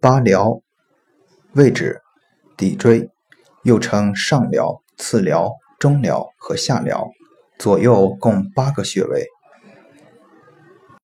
八髎位置骶椎又称上髎次髎中髎和下髎左右共八个穴位。